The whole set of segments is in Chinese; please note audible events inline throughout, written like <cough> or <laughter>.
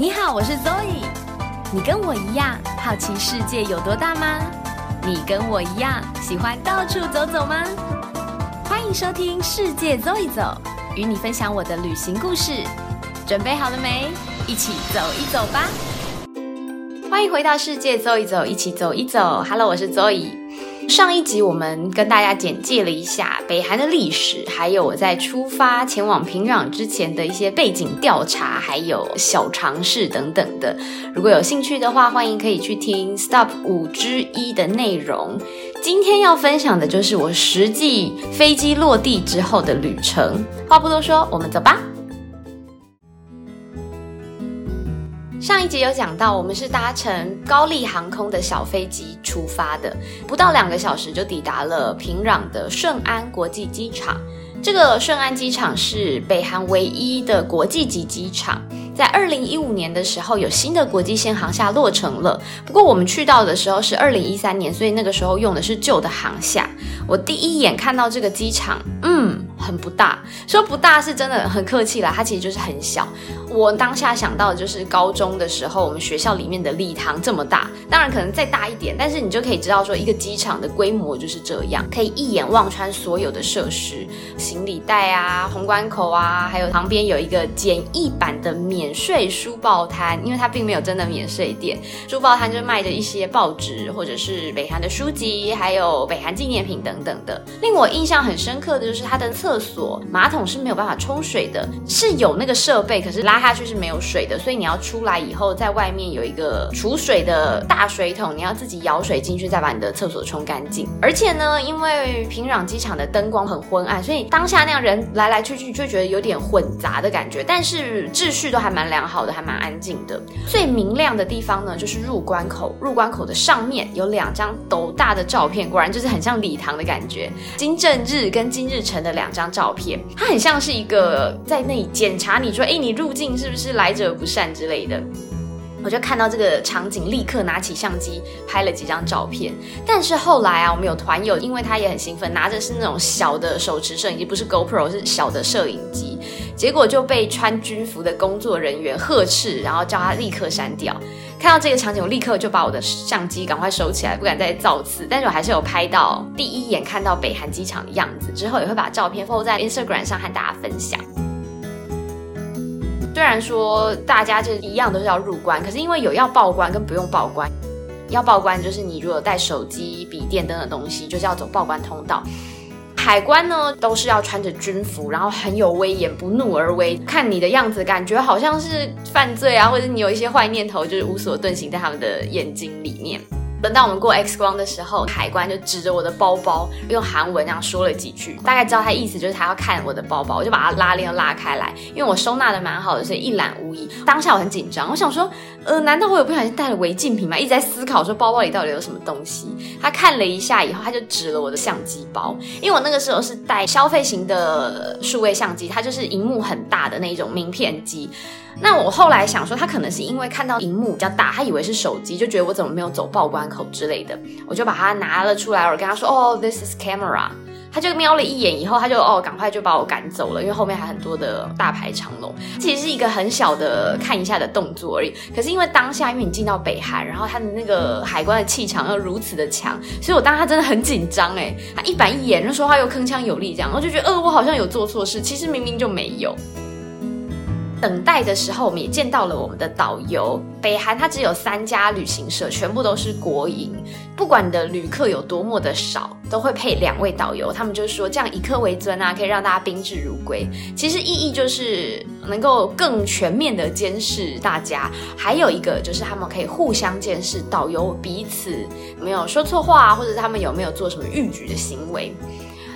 你好，我是 Zoe。你跟我一样好奇世界有多大吗？你跟我一样喜欢到处走走吗？欢迎收听《世界走一走》，与你分享我的旅行故事。准备好了没？一起走一走吧！欢迎回到《世界走一走》，一起走一走。Hello，我是 Zoe。上一集我们跟大家简介了一下北韩的历史，还有我在出发前往平壤之前的一些背景调查，还有小尝试等等的。如果有兴趣的话，欢迎可以去听 Stop 五之一的内容。今天要分享的就是我实际飞机落地之后的旅程。话不多说，我们走吧。上一集有讲到，我们是搭乘高丽航空的小飞机出发的，不到两个小时就抵达了平壤的顺安国际机场。这个顺安机场是北韩唯一的国际级机场，在二零一五年的时候有新的国际线航厦落成了。不过我们去到的时候是二零一三年，所以那个时候用的是旧的航厦。我第一眼看到这个机场，嗯。很不大，说不大是真的很客气啦，它其实就是很小。我当下想到的就是高中的时候，我们学校里面的礼堂这么大，当然可能再大一点，但是你就可以知道说一个机场的规模就是这样，可以一眼望穿所有的设施，行李带啊、通关口啊，还有旁边有一个简易版的免免税书报摊，因为它并没有真的免税店，书报摊就卖着一些报纸或者是北韩的书籍，还有北韩纪念品等等的。令我印象很深刻的就是它的厕所马桶是没有办法冲水的，是有那个设备，可是拉下去是没有水的，所以你要出来以后，在外面有一个储水的大水桶，你要自己舀水进去，再把你的厕所冲干净。而且呢，因为平壤机场的灯光很昏暗，所以当下那样人来来去去，就觉得有点混杂的感觉。但是秩序都还蛮蛮良好的，还蛮安静的。最明亮的地方呢，就是入关口。入关口的上面有两张斗大的照片，果然就是很像礼堂的感觉。金正日跟金日成的两。张照片，它很像是一个在那里检查你说，哎，你入境是不是来者不善之类的。我就看到这个场景，立刻拿起相机拍了几张照片。但是后来啊，我们有团友，因为他也很兴奋，拿着是那种小的手持摄影机，不是 GoPro，是小的摄影机，结果就被穿军服的工作人员呵斥，然后叫他立刻删掉。看到这个场景，我立刻就把我的相机赶快收起来，不敢再造次。但是我还是有拍到第一眼看到北韩机场的样子，之后也会把照片放在 Instagram 上和大家分享。虽然说大家就一样都是要入关，可是因为有要报关跟不用报关，要报关就是你如果带手机、笔电等等东西，就是要走报关通道。海关呢都是要穿着军服，然后很有威严，不怒而威。看你的样子，感觉好像是犯罪啊，或者你有一些坏念头，就是无所遁形在他们的眼睛里面。等到我们过 X 光的时候，海关就指着我的包包，用韩文这样说了几句，大概知道他意思就是他要看我的包包，我就把它拉链拉开来，因为我收纳的蛮好的，所以一览无遗。当下我很紧张，我想说，呃，难道我有不小心带了违禁品吗？一直在思考说包包里到底有什么东西。他看了一下以后，他就指了我的相机包，因为我那个时候是带消费型的数位相机，它就是荧幕很大的那种名片机。那我后来想说，他可能是因为看到荧幕比较大，他以为是手机，就觉得我怎么没有走报关口之类的，我就把它拿了出来，我跟他说：“哦，this is camera。”他就瞄了一眼，以后他就哦，赶快就把我赶走了，因为后面还很多的大排长龙。其实是一个很小的看一下的动作而已，可是因为当下，因为你进到北韩，然后他的那个海关的气场又如此的强，所以我当他真的很紧张哎，他一板一眼就说话又铿锵有力，这样我就觉得呃，我好像有做错事，其实明明就没有。等待的时候，我们也见到了我们的导游。北韩它只有三家旅行社，全部都是国营。不管你的旅客有多么的少，都会配两位导游。他们就是说这样以客为尊啊，可以让大家宾至如归。其实意义就是能够更全面的监视大家。还有一个就是他们可以互相监视导游彼此没有说错话，或者他们有没有做什么逾矩的行为。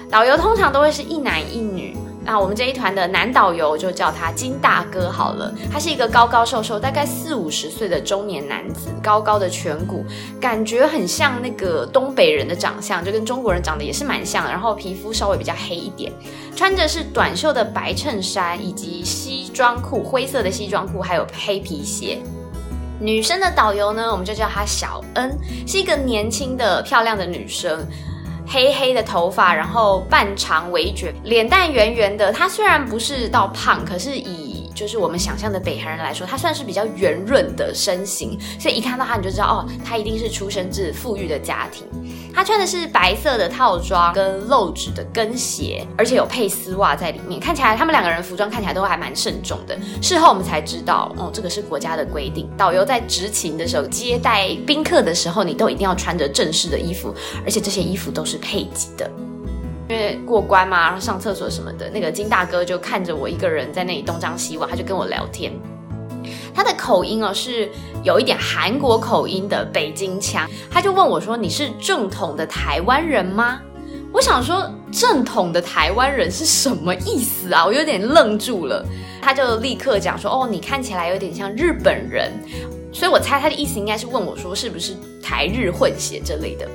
导游通常都会是一男一女。那我们这一团的男导游就叫他金大哥好了，他是一个高高瘦瘦，大概四五十岁的中年男子，高高的颧骨，感觉很像那个东北人的长相，就跟中国人长得也是蛮像。然后皮肤稍微比较黑一点，穿着是短袖的白衬衫以及西装裤，灰色的西装裤，还有黑皮鞋。女生的导游呢，我们就叫她小恩，是一个年轻的漂亮的女生。黑黑的头发，然后半长微卷，脸蛋圆圆的。他虽然不是到胖，可是以就是我们想象的北韩人来说，他算是比较圆润的身形，所以一看到他你就知道哦，他一定是出生自富裕的家庭。他穿的是白色的套装跟露趾的跟鞋，而且有配丝袜在里面，看起来他们两个人服装看起来都还蛮慎重的。事后我们才知道，哦，这个是国家的规定，导游在执勤的时候接待宾客的时候，你都一定要穿着正式的衣服，而且这些衣服都是配给的。因为过关嘛，然后上厕所什么的，那个金大哥就看着我一个人在那里东张西望，他就跟我聊天。他的口音哦是有一点韩国口音的北京腔，他就问我说：“你是正统的台湾人吗？”我想说正统的台湾人是什么意思啊？我有点愣住了。他就立刻讲说：“哦，你看起来有点像日本人。”所以我猜他的意思应该是问我说：“是不是台日混血之类的？”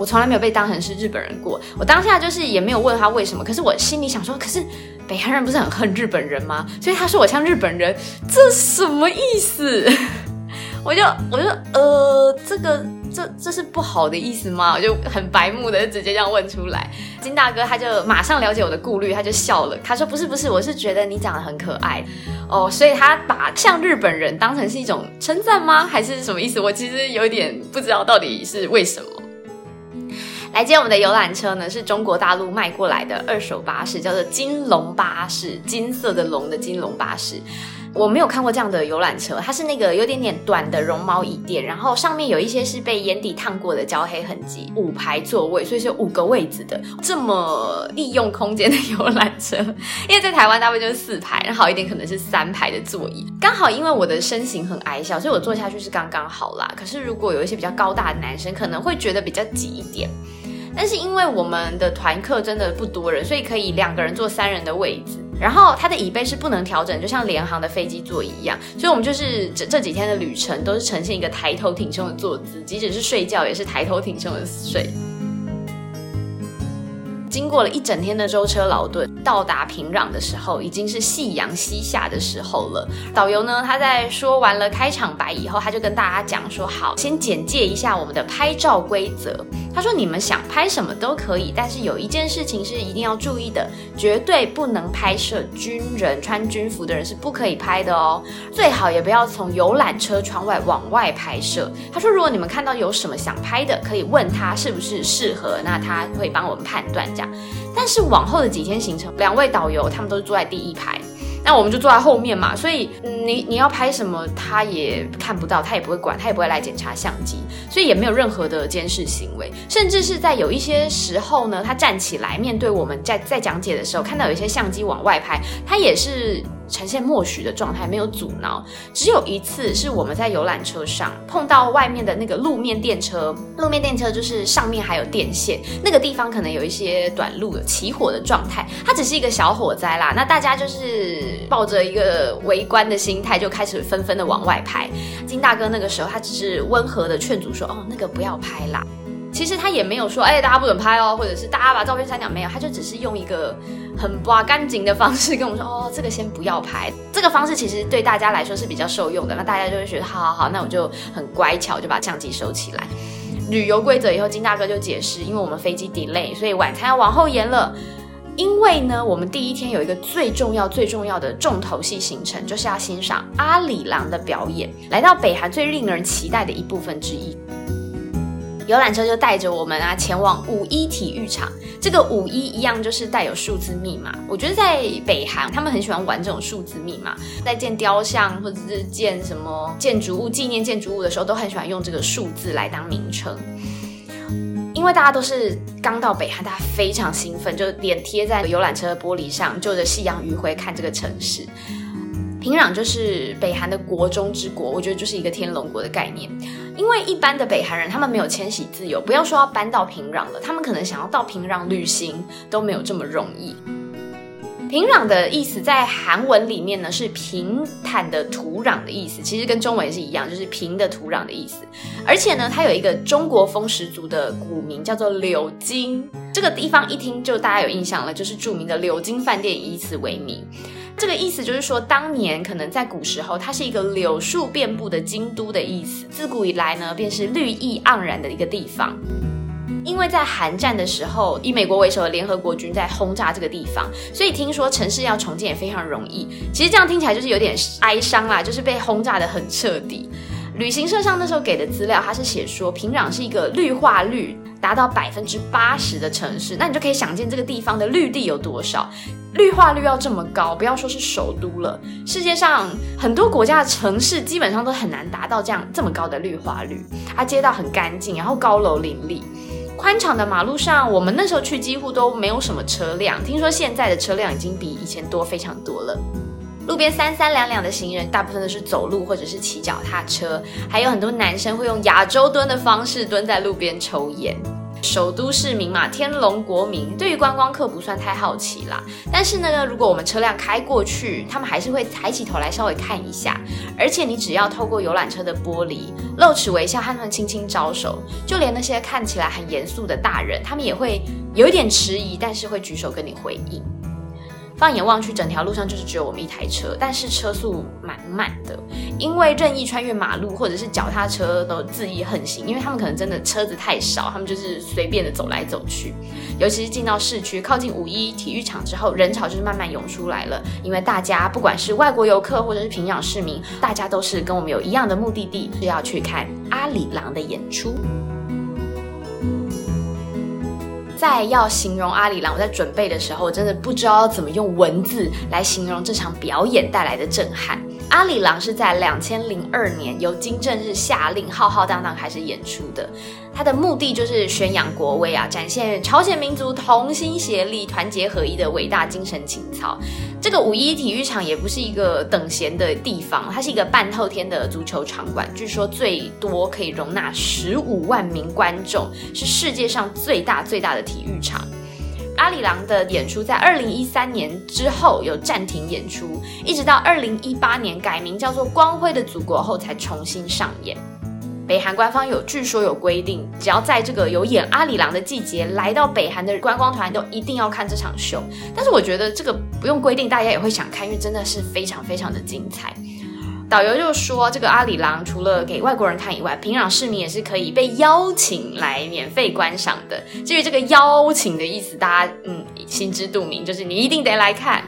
我从来没有被当成是日本人过，我当下就是也没有问他为什么，可是我心里想说，可是北韩人不是很恨日本人吗？所以他说我像日本人，这什么意思？<laughs> 我就我就呃，这个这这是不好的意思吗？我就很白目的直接这样问出来。金大哥他就马上了解我的顾虑，他就笑了，他说不是不是，我是觉得你长得很可爱哦，所以他把像日本人当成是一种称赞吗？还是什么意思？我其实有点不知道到底是为什么。来接我们的游览车呢，是中国大陆卖过来的二手巴士，叫做金龙巴士，金色的龙的金龙巴士。我没有看过这样的游览车，它是那个有点点短的绒毛椅垫，然后上面有一些是被烟蒂烫过的焦黑痕迹，五排座位，所以是五个位子的，这么利用空间的游览车。因为在台湾大部分就是四排，好一点可能是三排的座椅。刚好因为我的身形很矮小，所以我坐下去是刚刚好啦。可是如果有一些比较高大的男生，可能会觉得比较挤一点。但是因为我们的团客真的不多人，所以可以两个人坐三人的位置。然后它的椅背是不能调整，就像联航的飞机座椅一样。所以我们就是这这几天的旅程都是呈现一个抬头挺胸的坐姿，即使是睡觉也是抬头挺胸的睡。经过了一整天的舟车劳顿，到达平壤的时候已经是夕阳西下的时候了。导游呢，他在说完了开场白以后，他就跟大家讲说：“好，先简介一下我们的拍照规则。”他说：“你们想拍什么都可以，但是有一件事情是一定要注意的，绝对不能拍摄军人穿军服的人是不可以拍的哦。最好也不要从游览车窗外往外拍摄。”他说：“如果你们看到有什么想拍的，可以问他是不是适合，那他会帮我们判断。”但是往后的几天行程，两位导游他们都是坐在第一排，那我们就坐在后面嘛，所以你你要拍什么，他也看不到，他也不会管，他也不会来检查相机，所以也没有任何的监视行为，甚至是在有一些时候呢，他站起来面对我们在在讲解的时候，看到有一些相机往外拍，他也是。呈现默许的状态，没有阻挠。只有一次是我们在游览车上碰到外面的那个路面电车，路面电车就是上面还有电线，那个地方可能有一些短路有起火的状态。它只是一个小火灾啦，那大家就是抱着一个围观的心态，就开始纷纷的往外拍。金大哥那个时候他只是温和的劝阻说：“哦，那个不要拍啦。”其实他也没有说，哎，大家不准拍哦，或者是大家把照片删掉，没有，他就只是用一个很不干净的方式跟我们说，哦，这个先不要拍。这个方式其实对大家来说是比较受用的，那大家就会觉得，好好好，那我就很乖巧，就把相机收起来。旅游规则以后，金大哥就解释，因为我们飞机 delay，所以晚餐要往后延了。因为呢，我们第一天有一个最重要、最重要的重头戏行程，就是要欣赏阿里郎的表演，来到北韩最令人期待的一部分之一。游览车就带着我们啊前往五一体育场。这个五一一样就是带有数字密码。我觉得在北韩，他们很喜欢玩这种数字密码，在建雕像或者是建什么建筑物、纪念建筑物的时候，都很喜欢用这个数字来当名称。因为大家都是刚到北韩，大家非常兴奋，就脸贴在游览车玻璃上，就着夕阳余晖看这个城市。平壤就是北韩的国中之国，我觉得就是一个天龙国的概念。因为一般的北韩人他们没有迁徙自由，不要说要搬到平壤了，他们可能想要到平壤旅行都没有这么容易。平壤的意思在韩文里面呢是平坦的土壤的意思，其实跟中文也是一样，就是平的土壤的意思。而且呢，它有一个中国风十足的古名叫做柳津，这个地方一听就大家有印象了，就是著名的柳津饭店以此为名。这个意思就是说，当年可能在古时候，它是一个柳树遍布的京都的意思。自古以来呢，便是绿意盎然的一个地方。因为在韩战的时候，以美国为首的联合国军在轰炸这个地方，所以听说城市要重建也非常容易。其实这样听起来就是有点哀伤啦，就是被轰炸的很彻底。旅行社上那时候给的资料，他是写说平壤是一个绿化率达到百分之八十的城市，那你就可以想见这个地方的绿地有多少。绿化率要这么高，不要说是首都了，世界上很多国家的城市基本上都很难达到这样这么高的绿化率。它街道很干净，然后高楼林立，宽敞的马路上，我们那时候去几乎都没有什么车辆。听说现在的车辆已经比以前多非常多了。路边三三两两的行人，大部分都是走路或者是骑脚踏车，还有很多男生会用亚洲蹲的方式蹲在路边抽烟。首都市民嘛，天龙国民，对于观光客不算太好奇啦。但是呢，如果我们车辆开过去，他们还是会抬起头来稍微看一下。而且你只要透过游览车的玻璃露齿微笑，和他们轻轻招手，就连那些看起来很严肃的大人，他们也会有一点迟疑，但是会举手跟你回应。放眼望去，整条路上就是只有我们一台车，但是车速蛮慢的，因为任意穿越马路或者是脚踏车都恣意横行，因为他们可能真的车子太少，他们就是随便的走来走去。尤其是进到市区，靠近五一体育场之后，人潮就是慢慢涌出来了，因为大家不管是外国游客或者是平壤市民，大家都是跟我们有一样的目的地，是要去看阿里郎的演出。在要形容阿里郎，我在准备的时候，我真的不知道怎么用文字来形容这场表演带来的震撼。阿里郎是在两千零二年由金正日下令浩浩荡荡开始演出的，他的目的就是宣扬国威啊，展现朝鲜民族同心协力、团结合一的伟大精神情操。这个五一体育场也不是一个等闲的地方，它是一个半透天的足球场馆，据说最多可以容纳十五万名观众，是世界上最大最大的体育场。阿里郎的演出在二零一三年之后有暂停演出，一直到二零一八年改名叫做《光辉的祖国》后才重新上演。北韩官方有据说有规定，只要在这个有演阿里郎的季节来到北韩的观光团都一定要看这场秀。但是我觉得这个不用规定，大家也会想看，因为真的是非常非常的精彩。导游就说，这个阿里郎除了给外国人看以外，平壤市民也是可以被邀请来免费观赏的。至于这个邀请的意思，大家嗯心知肚明，就是你一定得来看，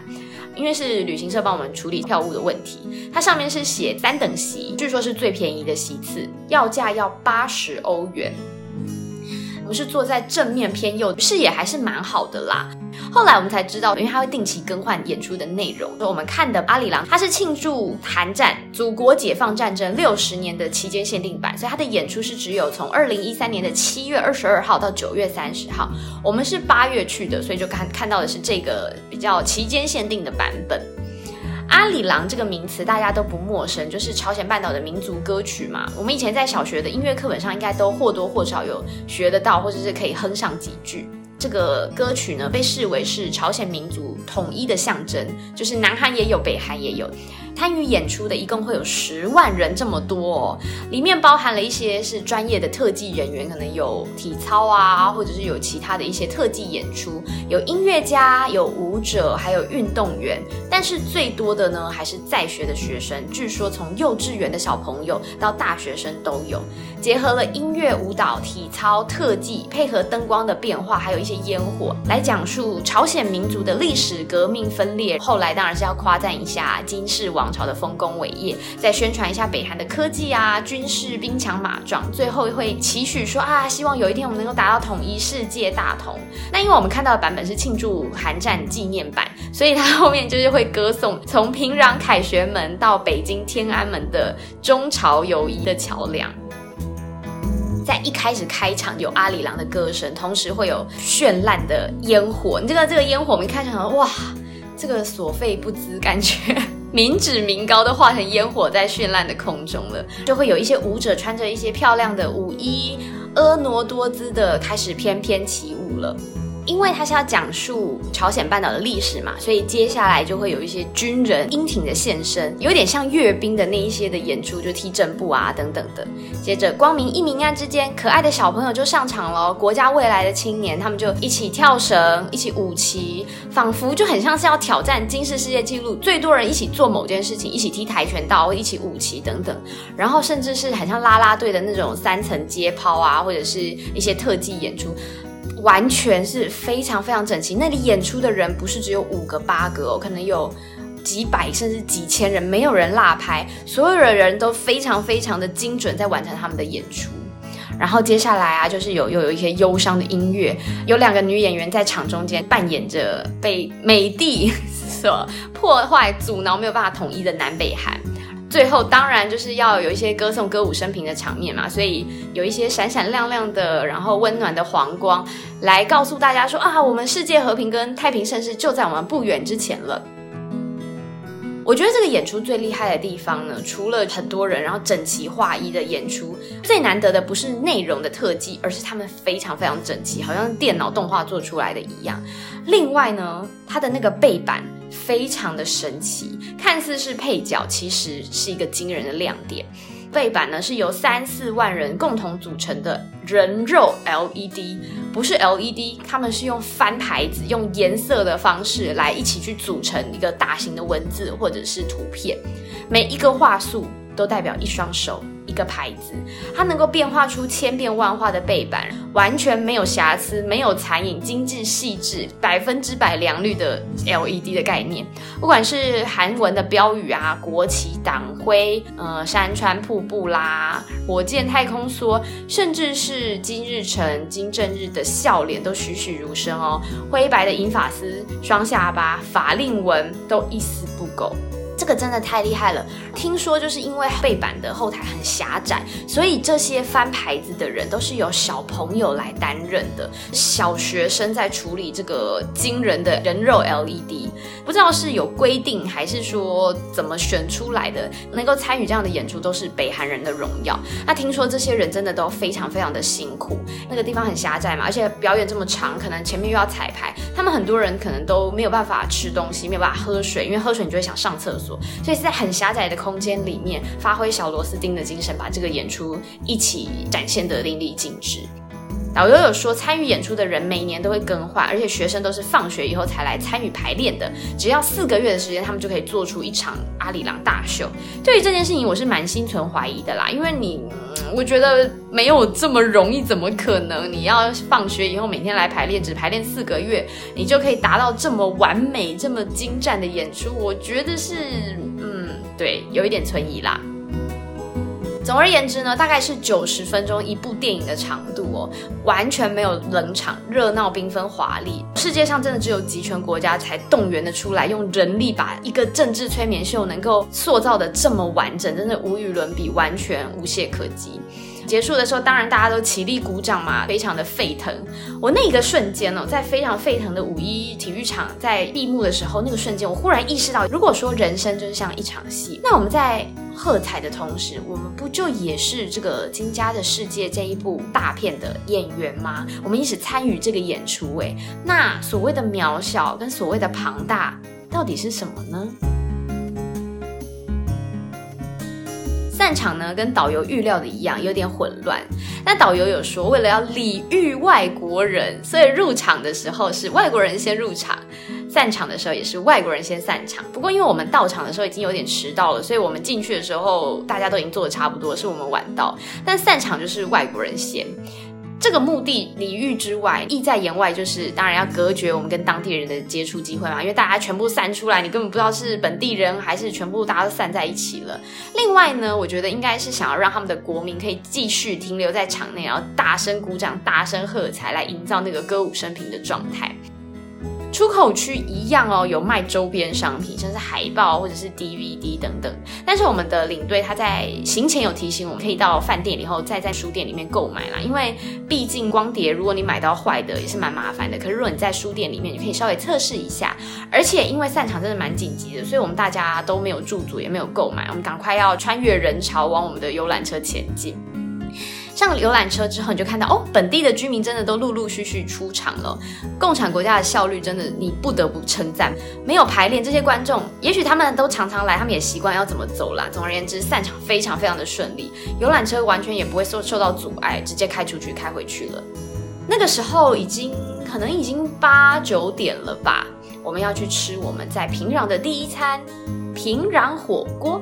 因为是旅行社帮我们处理票务的问题。它上面是写三等席，据说是最便宜的席次，要价要八十欧元。我们是坐在正面偏右，视野还是蛮好的啦。后来我们才知道，因为它会定期更换演出的内容。我们看的《阿里郎》，它是庆祝韩战、祖国解放战争六十年的期间限定版，所以它的演出是只有从二零一三年的七月二十二号到九月三十号。我们是八月去的，所以就看看到的是这个比较期间限定的版本。阿里郎这个名词大家都不陌生，就是朝鲜半岛的民族歌曲嘛。我们以前在小学的音乐课本上应该都或多或少有学得到，或者是可以哼上几句。这个歌曲呢，被视为是朝鲜民族统一的象征，就是南韩也有，北韩也有。参与演出的一共会有十万人这么多，哦，里面包含了一些是专业的特技人员，可能有体操啊，或者是有其他的一些特技演出，有音乐家，有舞者，还有运动员。但是最多的呢，还是在学的学生，据说从幼稚园的小朋友到大学生都有，结合了音乐、舞蹈、体操、特技，配合灯光的变化，还有一些烟火，来讲述朝鲜民族的历史革命分裂。后来当然是要夸赞一下金世王。王朝的丰功伟业，再宣传一下北韩的科技啊、军事兵强马壮，最后会期许说啊，希望有一天我们能够达到统一世界大同。那因为我们看到的版本是庆祝韩战纪念版，所以它后面就是会歌颂从平壤凯旋门到北京天安门的中朝友谊的桥梁。在一开始开场有阿里郎的歌声，同时会有绚烂的烟火。你这个这个烟火，我们一开场哇，这个所费不赀，感觉。民脂民膏都化成烟火在绚烂的空中了，就会有一些舞者穿着一些漂亮的舞衣，婀娜多姿的开始翩翩起舞了。因为他是要讲述朝鲜半岛的历史嘛，所以接下来就会有一些军人英挺的现身，有点像阅兵的那一些的演出，就踢正步啊等等的。接着光明一明暗之间，可爱的小朋友就上场了，国家未来的青年，他们就一起跳绳，一起舞旗，仿佛就很像是要挑战金氏世界纪录，最多人一起做某件事情，一起踢跆拳道，一起舞旗等等。然后甚至是很像啦啦队的那种三层接抛啊，或者是一些特技演出。完全是非常非常整齐，那里演出的人不是只有五个八个哦，可能有几百甚至几千人，没有人落拍，所有的人都非常非常的精准在完成他们的演出。然后接下来啊，就是有又 <laughs> 有一些忧伤的音乐，有两个女演员在场中间扮演着被美帝所破坏、阻挠，没有办法统一的南北韩。最后当然就是要有一些歌颂歌舞升平的场面嘛，所以有一些闪闪亮亮的，然后温暖的黄光，来告诉大家说啊，我们世界和平跟太平盛世就在我们不远之前了。我觉得这个演出最厉害的地方呢，除了很多人然后整齐划一的演出，最难得的不是内容的特技，而是他们非常非常整齐，好像电脑动画做出来的一样。另外呢，它的那个背板。非常的神奇，看似是配角，其实是一个惊人的亮点。背板呢是由三四万人共同组成的人肉 LED，不是 LED，他们是用翻牌子，用颜色的方式来一起去组成一个大型的文字或者是图片，每一个画素都代表一双手。一个牌子，它能够变化出千变万化的背板，完全没有瑕疵，没有残影，精致细致，百分之百良率的 LED 的概念。不管是韩文的标语啊，国旗、党徽，呃，山川瀑布啦，火箭、太空梭，甚至是金日成、金正日的笑脸都栩栩如生哦。灰白的银发丝，双下巴，法令纹都一丝不苟。这个真的太厉害了！听说就是因为背板的后台很狭窄，所以这些翻牌子的人都是由小朋友来担任的，小学生在处理这个惊人的人肉 LED。不知道是有规定还是说怎么选出来的，能够参与这样的演出都是北韩人的荣耀。那听说这些人真的都非常非常的辛苦，那个地方很狭窄嘛，而且表演这么长，可能前面又要彩排，他们很多人可能都没有办法吃东西，没有办法喝水，因为喝水你就会想上厕所。所以是在很狭窄的空间里面，发挥小螺丝钉的精神，把这个演出一起展现得淋漓尽致。导游有说，参与演出的人每年都会更换，而且学生都是放学以后才来参与排练的。只要四个月的时间，他们就可以做出一场阿里郎大秀。对于这件事情，我是蛮心存怀疑的啦，因为你，我觉得没有这么容易，怎么可能？你要放学以后每天来排练，只排练四个月，你就可以达到这么完美、这么精湛的演出？我觉得是，嗯，对，有一点存疑啦。总而言之呢，大概是九十分钟一部电影的长度哦，完全没有冷场，热闹缤纷华丽。世界上真的只有集权国家才动员的出来，用人力把一个政治催眠秀能够塑造的这么完整，真的无与伦比，完全无懈可击。结束的时候，当然大家都起立鼓掌嘛，非常的沸腾。我那一个瞬间呢，在非常沸腾的五一体育场在闭幕的时候，那个瞬间，我忽然意识到，如果说人生就是像一场戏，那我们在喝彩的同时，我们不就也是这个《金家的世界》这一部大片的演员吗？我们一起参与这个演出，哎，那所谓的渺小跟所谓的庞大，到底是什么呢？散场呢，跟导游预料的一样，有点混乱。那导游有说，为了要礼遇外国人，所以入场的时候是外国人先入场，散场的时候也是外国人先散场。不过因为我们到场的时候已经有点迟到了，所以我们进去的时候大家都已经做的差不多，是我们晚到。但散场就是外国人先。这个目的礼遇之外，意在言外，就是当然要隔绝我们跟当地人的接触机会嘛，因为大家全部散出来，你根本不知道是本地人还是全部大家都散在一起了。另外呢，我觉得应该是想要让他们的国民可以继续停留在场内，然后大声鼓掌、大声喝彩，来营造那个歌舞升平的状态。出口区一样哦，有卖周边商品，像是海报或者是 DVD 等等。但是我们的领队他在行前有提醒我们，可以到饭店以后再在书店里面购买啦。因为毕竟光碟如果你买到坏的也是蛮麻烦的。可是如果你在书店里面，你可以稍微测试一下。而且因为散场真的蛮紧急的，所以我们大家都没有驻足，也没有购买，我们赶快要穿越人潮往我们的游览车前进。上游览车之后，你就看到哦，本地的居民真的都陆陆续续出场了。共产国家的效率真的，你不得不称赞。没有排练，这些观众也许他们都常常来，他们也习惯要怎么走啦。总而言之，散场非常非常的顺利，游览车完全也不会受受到阻碍，直接开出去开回去了。那个时候已经可能已经八九点了吧，我们要去吃我们在平壤的第一餐——平壤火锅。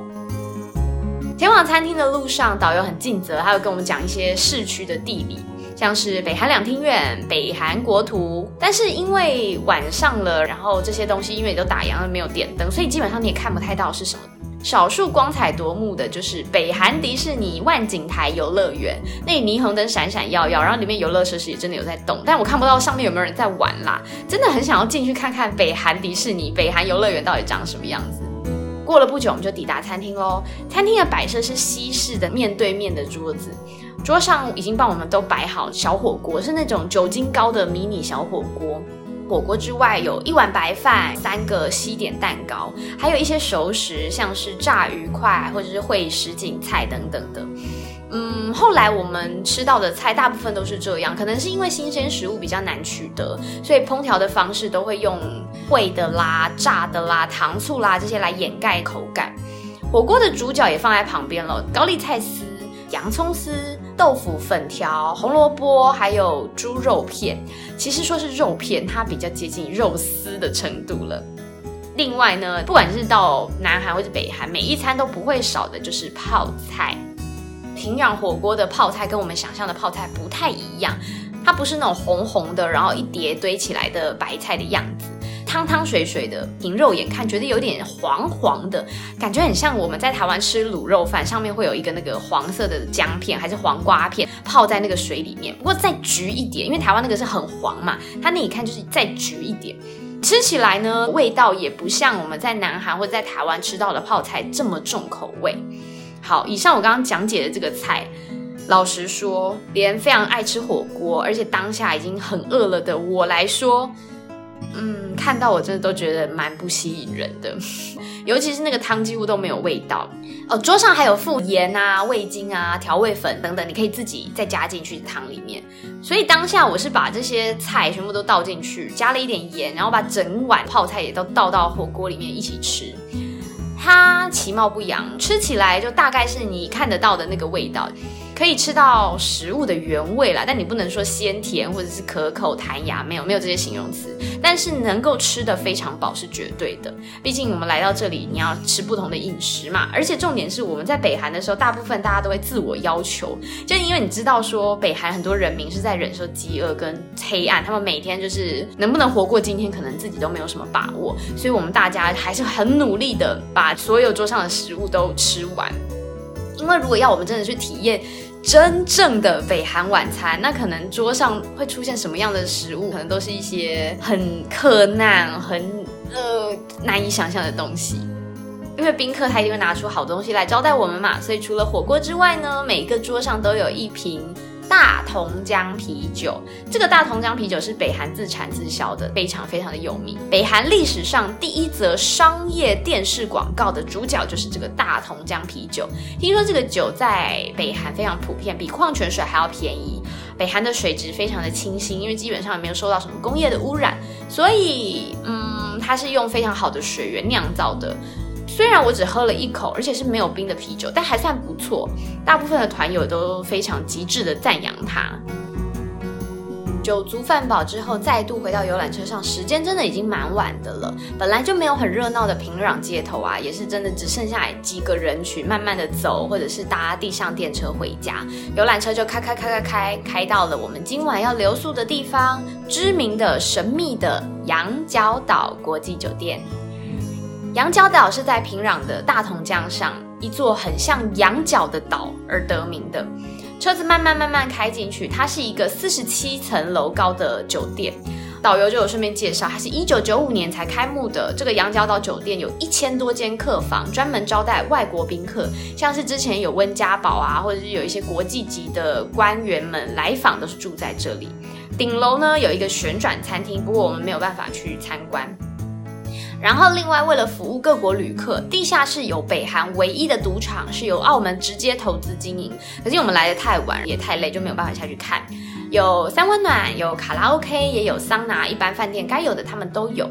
前往餐厅的路上，导游很尽责，他会跟我们讲一些市区的地理，像是北韩两厅院、北韩国图。但是因为晚上了，然后这些东西因为都打烊了，没有电灯，所以基本上你也看不太到是什么。少数光彩夺目的就是北韩迪士尼万景台游乐园，那霓虹灯闪闪耀耀，然后里面游乐设施也真的有在动，但我看不到上面有没有人在玩啦。真的很想要进去看看北韩迪士尼、北韩游乐园到底长什么样子。过了不久，我们就抵达餐厅喽。餐厅的摆设是西式的面对面的桌子，桌上已经帮我们都摆好小火锅，是那种酒精高的迷你小火锅。火锅之外，有一碗白饭、三个西点蛋糕，还有一些熟食，像是炸鱼块或者是会什锦菜等等的。嗯，后来我们吃到的菜大部分都是这样，可能是因为新鲜食物比较难取得，所以烹调的方式都会用烩的啦、炸的啦、糖醋啦这些来掩盖口感。火锅的主角也放在旁边了，高丽菜丝、洋葱丝、豆腐粉条、红萝卜，还有猪肉片。其实说是肉片，它比较接近肉丝的程度了。另外呢，不管是到南韩或者北韩，每一餐都不会少的就是泡菜。平壤火锅的泡菜跟我们想象的泡菜不太一样，它不是那种红红的，然后一叠堆起来的白菜的样子，汤汤水水的，凭肉眼看觉得有点黄黄的，感觉很像我们在台湾吃卤肉饭，上面会有一个那个黄色的姜片还是黄瓜片泡在那个水里面，不过再橘一点，因为台湾那个是很黄嘛，它那一看就是再橘一点，吃起来呢味道也不像我们在南韩或者在台湾吃到的泡菜这么重口味。好，以上我刚刚讲解的这个菜，老实说，连非常爱吃火锅，而且当下已经很饿了的我来说，嗯，看到我真的都觉得蛮不吸引人的，<laughs> 尤其是那个汤几乎都没有味道哦。桌上还有附盐啊、味精啊、调味粉等等，你可以自己再加进去汤里面。所以当下我是把这些菜全部都倒进去，加了一点盐，然后把整碗泡菜也都倒到火锅里面一起吃。它其貌不扬，吃起来就大概是你看得到的那个味道。可以吃到食物的原味啦，但你不能说鲜甜或者是可口弹牙，没有没有这些形容词。但是能够吃的非常饱是绝对的，毕竟我们来到这里，你要吃不同的饮食嘛。而且重点是我们在北韩的时候，大部分大家都会自我要求，就因为你知道说北韩很多人民是在忍受饥饿跟黑暗，他们每天就是能不能活过今天，可能自己都没有什么把握，所以我们大家还是很努力的把所有桌上的食物都吃完。因为如果要我们真的去体验。真正的北韩晚餐，那可能桌上会出现什么样的食物？可能都是一些很困难、很呃难以想象的东西。因为宾客他一定会拿出好东西来招待我们嘛，所以除了火锅之外呢，每个桌上都有一瓶。大同江啤酒，这个大同江啤酒是北韩自产自销的，非常非常的有名。北韩历史上第一则商业电视广告的主角就是这个大同江啤酒。听说这个酒在北韩非常普遍，比矿泉水还要便宜。北韩的水质非常的清新，因为基本上也没有受到什么工业的污染，所以嗯，它是用非常好的水源酿造的。虽然我只喝了一口，而且是没有冰的啤酒，但还算不错。大部分的团友都非常极致的赞扬它。酒足饭饱之后，再度回到游览车上，时间真的已经蛮晚的了。本来就没有很热闹的平壤街头啊，也是真的只剩下几个人群，慢慢的走，或者是搭地上电车回家。游览车就开开开开开，开到了我们今晚要留宿的地方——知名的神秘的羊角岛国际酒店。羊角岛是在平壤的大同江上一座很像羊角的岛而得名的。车子慢慢慢慢开进去，它是一个四十七层楼高的酒店。导游就有顺便介绍，它是一九九五年才开幕的。这个羊角岛酒店有一千多间客房，专门招待外国宾客，像是之前有温家宝啊，或者是有一些国际级的官员们来访，都是住在这里。顶楼呢有一个旋转餐厅，不过我们没有办法去参观。然后另外为了服务各国旅客，地下室有北韩唯一的赌场，是由澳门直接投资经营。可是我们来的太晚，也太累，就没有办法下去看。有三温暖，有卡拉 OK，也有桑拿，一般饭店该有的他们都有。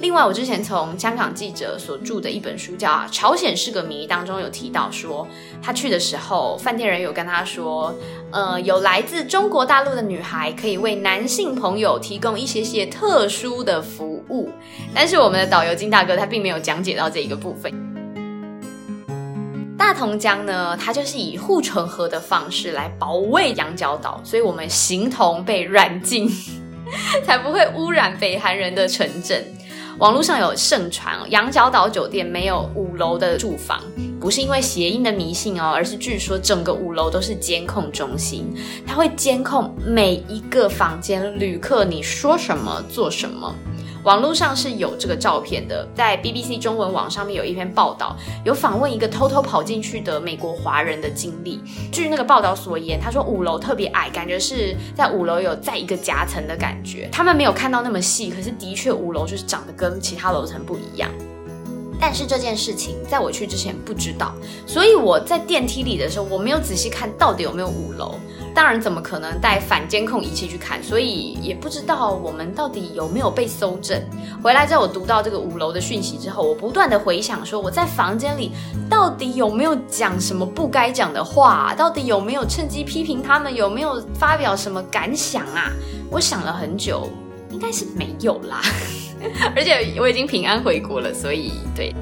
另外，我之前从香港记者所著的一本书叫《朝鲜是个谜》当中有提到说，他去的时候，饭店人有跟他说，呃，有来自中国大陆的女孩可以为男性朋友提供一些些特殊的服务，但是我们的导游金大哥他并没有讲解到这一个部分。大同江呢，它就是以护城河的方式来保卫羊角岛，所以我们形同被软禁，<laughs> 才不会污染北韩人的城镇。网络上有盛传，羊角岛酒店没有五楼的住房，不是因为谐音的迷信哦，而是据说整个五楼都是监控中心，它会监控每一个房间旅客你说什么做什么。网络上是有这个照片的，在 BBC 中文网上面有一篇报道，有访问一个偷偷跑进去的美国华人的经历。据那个报道所言，他说五楼特别矮，感觉是在五楼有在一个夹层的感觉。他们没有看到那么细，可是的确五楼就是长得跟其他楼层不一样。但是这件事情在我去之前不知道，所以我在电梯里的时候，我没有仔细看到底有没有五楼。当然，怎么可能带反监控仪器去看？所以也不知道我们到底有没有被搜证。回来之后，我读到这个五楼的讯息之后，我不断的回想，说我在房间里到底有没有讲什么不该讲的话？到底有没有趁机批评他们？有没有发表什么感想啊？我想了很久，应该是没有啦。而且我已经平安回国了，所以对。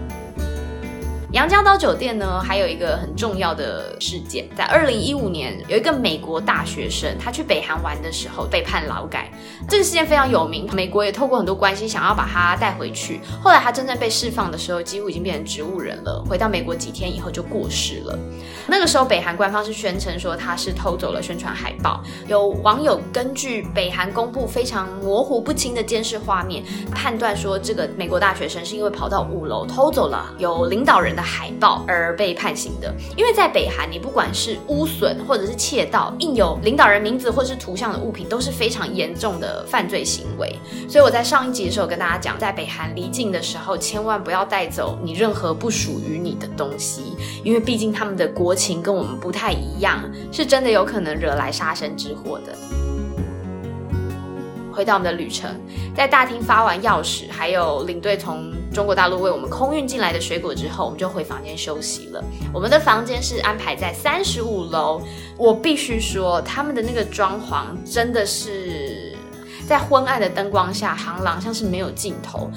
杨家岛酒店呢，还有一个很重要的事件，在二零一五年，有一个美国大学生，他去北韩玩的时候被判劳改，这个事件非常有名，美国也透过很多关系想要把他带回去。后来他真正被释放的时候，几乎已经变成植物人了。回到美国几天以后就过世了。那个时候，北韩官方是宣称说他是偷走了宣传海报。有网友根据北韩公布非常模糊不清的监视画面，判断说这个美国大学生是因为跑到五楼偷走了有领导人的。海报而被判刑的，因为在北韩，你不管是污损或者是窃盗，印有领导人名字或是图像的物品都是非常严重的犯罪行为。所以我在上一集的时候跟大家讲，在北韩离境的时候，千万不要带走你任何不属于你的东西，因为毕竟他们的国情跟我们不太一样，是真的有可能惹来杀身之祸的。回到我们的旅程，在大厅发完钥匙，还有领队从中国大陆为我们空运进来的水果之后，我们就回房间休息了。我们的房间是安排在三十五楼，我必须说，他们的那个装潢真的是在昏暗的灯光下，行廊像是没有尽头，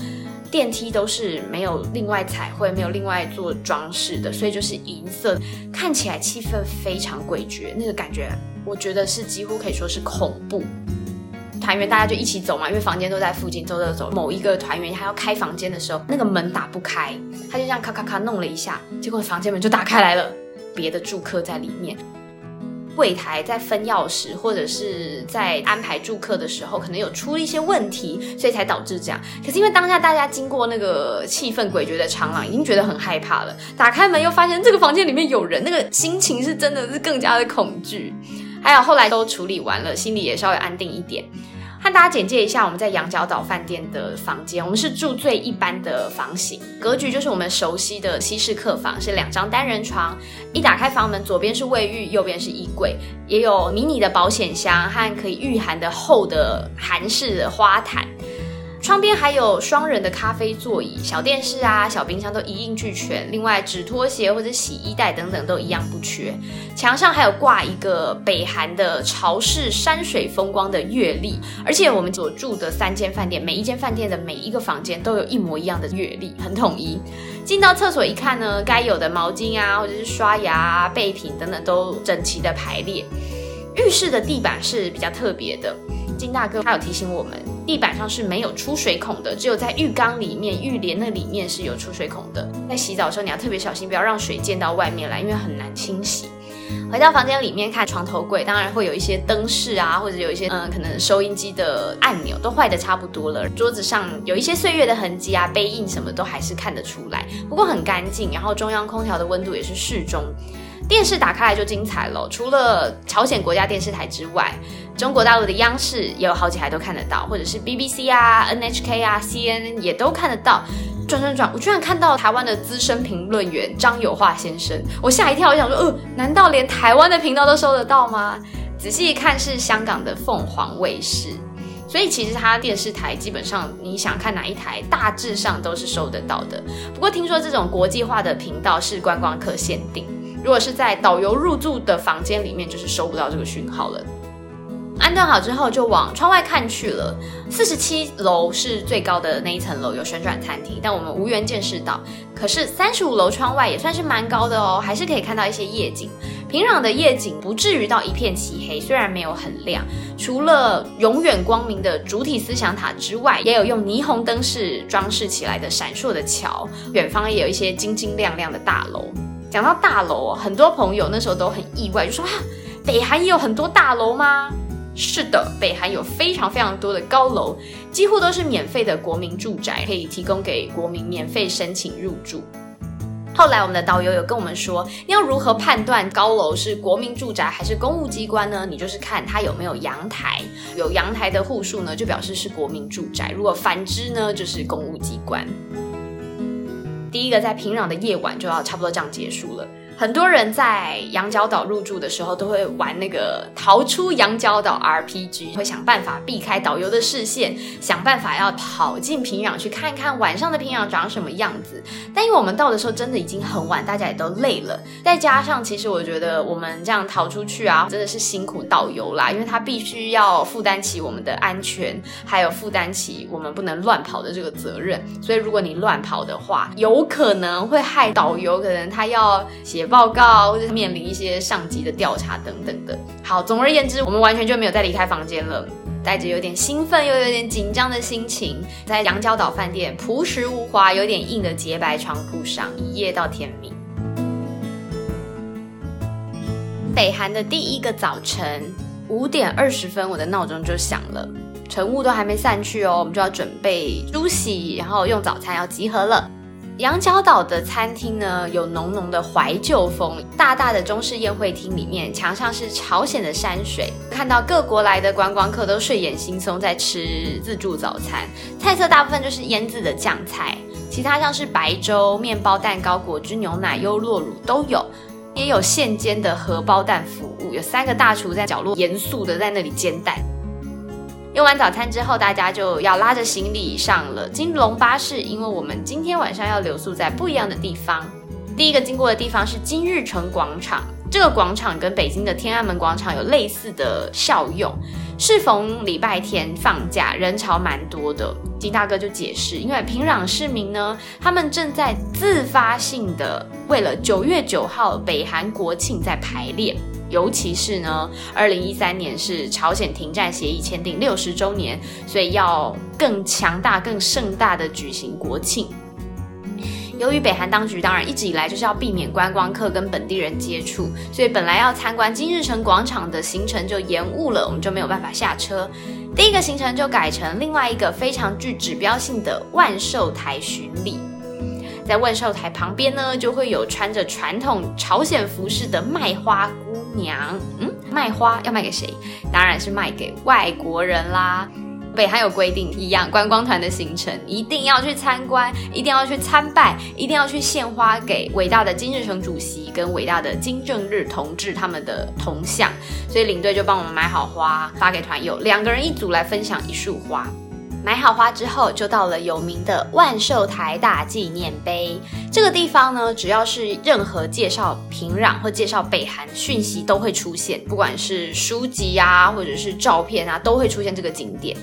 电梯都是没有另外彩绘，没有另外做装饰的，所以就是银色，看起来气氛非常诡谲，那个感觉，我觉得是几乎可以说是恐怖。团员大家就一起走嘛，因为房间都在附近，走走走。某一个团员他要开房间的时候，那个门打不开，他就这样咔咔咔弄了一下，结果房间门就打开来了，别的住客在里面。柜台在分钥匙或者是在安排住客的时候，可能有出了一些问题，所以才导致这样。可是因为当下大家经过那个气氛诡谲的长廊，已经觉得很害怕了。打开门又发现这个房间里面有人，那个心情是真的是更加的恐惧。还有后来都处理完了，心里也稍微安定一点。和大家简介一下我们在羊角岛饭店的房间，我们是住最一般的房型，格局就是我们熟悉的西式客房，是两张单人床。一打开房门，左边是卫浴，右边是衣柜，也有迷你的保险箱和可以御寒的厚的韩式的花毯。窗边还有双人的咖啡座椅、小电视啊、小冰箱都一应俱全。另外，纸拖鞋或者洗衣袋等等都一样不缺。墙上还有挂一个北韩的潮式山水风光的月历，而且我们所住的三间饭店，每一间饭店的每一个房间都有一模一样的月历，很统一。进到厕所一看呢，该有的毛巾啊，或者是刷牙、啊备品等等都整齐的排列。浴室的地板是比较特别的，金大哥他有提醒我们。地板上是没有出水孔的，只有在浴缸里面、浴帘那里面是有出水孔的。在洗澡的时候，你要特别小心，不要让水溅到外面来，因为很难清洗。回到房间里面看床头柜，当然会有一些灯饰啊，或者有一些嗯，可能收音机的按钮都坏的差不多了。桌子上有一些岁月的痕迹啊，杯印什么都还是看得出来，不过很干净。然后中央空调的温度也是适中。电视打开来就精彩了，除了朝鲜国家电视台之外，中国大陆的央视也有好几台都看得到，或者是 BBC 啊、NHK 啊、CNN 也都看得到。转转转，我居然看到台湾的资深评论员张友化先生，我吓一跳，我想说，呃，难道连台湾的频道都收得到吗？仔细一看，是香港的凤凰卫视。所以其实它电视台基本上你想看哪一台，大致上都是收得到的。不过听说这种国际化的频道是观光客限定，如果是在导游入住的房间里面，就是收不到这个讯号了。安顿好之后，就往窗外看去了。四十七楼是最高的那一层楼，有旋转餐厅，但我们无缘见识到。可是三十五楼窗外也算是蛮高的哦，还是可以看到一些夜景。平壤的夜景不至于到一片漆黑，虽然没有很亮，除了永远光明的主体思想塔之外，也有用霓虹灯饰装饰起来的闪烁的桥。远方也有一些晶晶亮亮的大楼。讲到大楼，很多朋友那时候都很意外，就说啊，北韩也有很多大楼吗？是的，北韩有非常非常多的高楼，几乎都是免费的国民住宅，可以提供给国民免费申请入住。后来我们的导游有跟我们说，要如何判断高楼是国民住宅还是公务机关呢？你就是看它有没有阳台，有阳台的户数呢，就表示是国民住宅；如果反之呢，就是公务机关。第一个在平壤的夜晚就要差不多这样结束了。很多人在羊角岛入住的时候，都会玩那个逃出羊角岛 RPG，会想办法避开导游的视线，想办法要跑进平壤去看看晚上的平壤长什么样子。但因为我们到的时候真的已经很晚，大家也都累了，再加上其实我觉得我们这样逃出去啊，真的是辛苦导游啦，因为他必须要负担起我们的安全，还有负担起我们不能乱跑的这个责任。所以如果你乱跑的话，有可能会害导游，可能他要写。报告或者面临一些上级的调查等等的。好，总而言之，我们完全就没有再离开房间了，带着有点兴奋又有点紧张的心情，在羊角岛饭店朴实无华、有点硬的洁白床铺上一夜到天明。北韩的第一个早晨五点二十分，我的闹钟就响了，晨雾都还没散去哦，我们就要准备梳洗，然后用早餐要集合了。羊角岛的餐厅呢，有浓浓的怀旧风。大大的中式宴会厅里面，墙上是朝鲜的山水。看到各国来的观光客都睡眼惺忪在吃自助早餐，菜色大部分就是腌制的酱菜，其他像是白粥、面包、蛋糕、果汁、牛奶、优酪乳都有，也有现煎的荷包蛋服务。有三个大厨在角落严肃的在那里煎蛋。用完早餐之后，大家就要拉着行李上了金龙巴士，因为我们今天晚上要留宿在不一样的地方。第一个经过的地方是金日成广场，这个广场跟北京的天安门广场有类似的效用。适逢礼拜天放假，人潮蛮多的。金大哥就解释，因为平壤市民呢，他们正在自发性的为了九月九号北韩国庆在排练。尤其是呢，二零一三年是朝鲜停战协议签订六十周年，所以要更强大、更盛大的举行国庆。由于北韩当局当然一直以来就是要避免观光客跟本地人接触，所以本来要参观金日成广场的行程就延误了，我们就没有办法下车。第一个行程就改成另外一个非常具指标性的万寿台巡礼。在万寿台旁边呢，就会有穿着传统朝鲜服饰的卖花姑娘。嗯，卖花要卖给谁？当然是卖给外国人啦。北韩有规定，一样观光团的行程一定要去参观，一定要去参拜，一定要去献花给伟大的金日成主席跟伟大的金正日同志他们的铜像。所以领队就帮我们买好花，发给团友，两个人一组来分享一束花。买好花之后，就到了有名的万寿台大纪念碑。这个地方呢，只要是任何介绍平壤或介绍北韩讯息都会出现，不管是书籍啊，或者是照片啊，都会出现这个景点。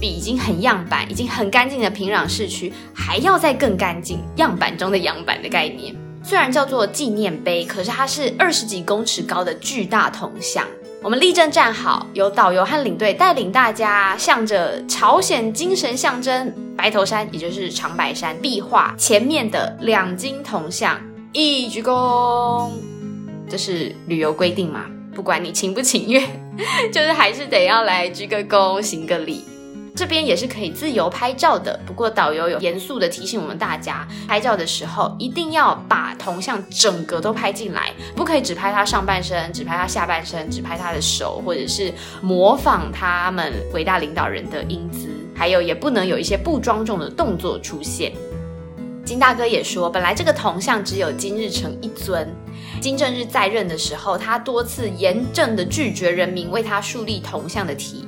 比已经很样板、已经很干净的平壤市区还要再更干净，样板中的样板的概念。虽然叫做纪念碑，可是它是二十几公尺高的巨大铜像。我们立正站好，由导游和领队带领大家，向着朝鲜精神象征白头山，也就是长白山壁画前面的两金铜像一鞠躬。这是旅游规定嘛？不管你情不情愿，<laughs> 就是还是得要来鞠个躬，行个礼。这边也是可以自由拍照的，不过导游有严肃的提醒我们大家，拍照的时候一定要把铜像整个都拍进来，不可以只拍他上半身，只拍他下半身，只拍他的手，或者是模仿他们伟大领导人的英姿，还有也不能有一些不庄重的动作出现。金大哥也说，本来这个铜像只有金日成一尊。金正日在任的时候，他多次严正的拒绝人民为他树立铜像的提议。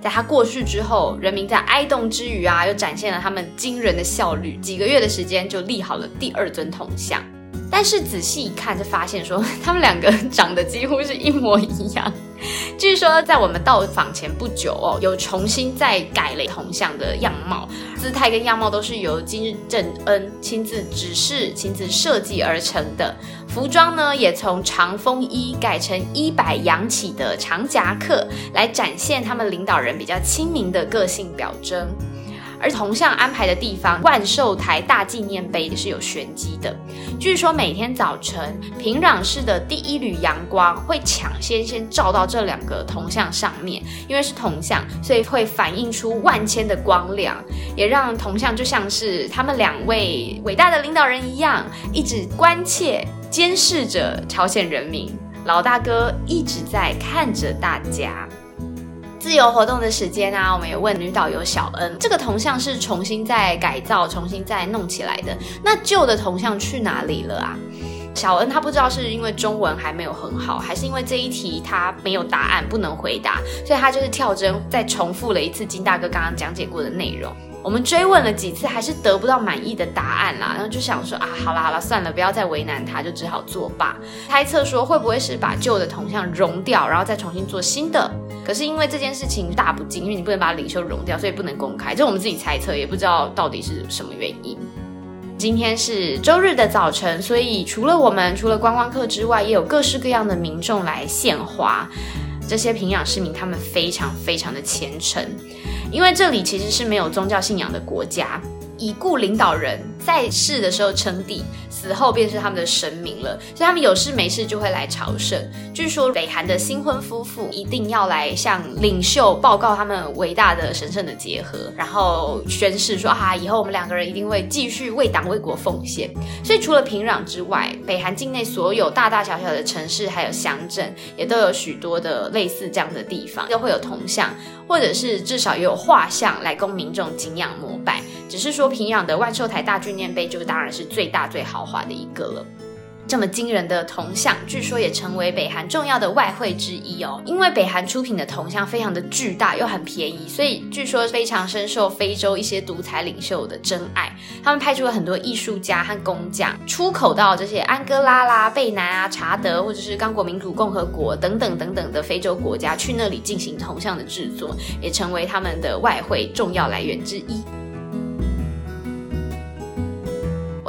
在他过世之后，人民在哀悼之余啊，又展现了他们惊人的效率，几个月的时间就立好了第二尊铜像。但是仔细一看，就发现说 <laughs> 他们两个长得几乎是一模一样。<laughs> 据说在我们到访前不久哦，有重新再改了铜像的样貌，姿态跟样貌都是由金正恩亲自指示、亲自设计而成的。服装呢，也从长风衣改成衣摆扬起的长夹克，来展现他们领导人比较亲民的个性表征。而铜像安排的地方，万寿台大纪念碑也是有玄机的。据说每天早晨，平壤市的第一缕阳光会抢先先照到这两个铜像上面，因为是铜像，所以会反映出万千的光亮，也让铜像就像是他们两位伟大的领导人一样，一直关切监视着朝鲜人民。老大哥一直在看着大家。自由活动的时间啊，我们也问女导游小恩，这个铜像是重新再改造、重新再弄起来的，那旧的铜像去哪里了啊？小恩他不知道是因为中文还没有很好，还是因为这一题他没有答案不能回答，所以他就是跳针再重复了一次金大哥刚刚讲解过的内容。我们追问了几次，还是得不到满意的答案啦，然后就想说啊，好啦好啦，算了，不要再为难他，就只好作罢。猜测说会不会是把旧的铜像熔掉，然后再重新做新的？可是因为这件事情大不敬，因为你不能把领袖融掉，所以不能公开。这我们自己猜测，也不知道到底是什么原因。今天是周日的早晨，所以除了我们，除了观光客之外，也有各式各样的民众来献花。这些平壤市民他们非常非常的虔诚，因为这里其实是没有宗教信仰的国家。已故领导人在世的时候称帝，死后便是他们的神明了，所以他们有事没事就会来朝圣。据说北韩的新婚夫妇一定要来向领袖报告他们伟大的神圣的结合，然后宣誓说啊，以后我们两个人一定会继续为党为国奉献。所以除了平壤之外，北韩境内所有大大小小的城市还有乡镇，也都有许多的类似这样的地方，都会有铜像，或者是至少也有画像来供民众敬仰膜拜。只是说平壤的万寿台大纪念碑，就当然是最大最豪华的一个了。这么惊人的铜像，据说也成为北韩重要的外汇之一哦。因为北韩出品的铜像非常的巨大又很便宜，所以据说非常深受非洲一些独裁领袖的真爱。他们派出了很多艺术家和工匠，出口到这些安哥拉啦、贝南啊、查德或者是刚果民主共和国等等等等的非洲国家，去那里进行铜像的制作，也成为他们的外汇重要来源之一。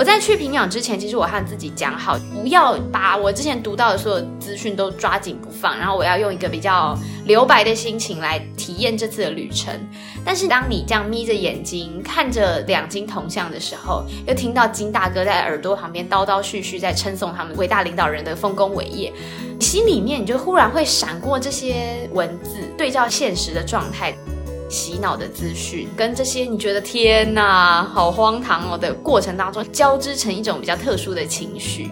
我在去平壤之前，其实我和自己讲好，不要把我之前读到的所有资讯都抓紧不放，然后我要用一个比较留白的心情来体验这次的旅程。但是当你这样眯着眼睛看着两金铜像的时候，又听到金大哥在耳朵旁边叨叨絮絮在称颂他们伟大领导人的丰功伟业，心里面你就忽然会闪过这些文字，对照现实的状态。洗脑的资讯跟这些你觉得天哪，好荒唐哦的过程当中，交织成一种比较特殊的情绪。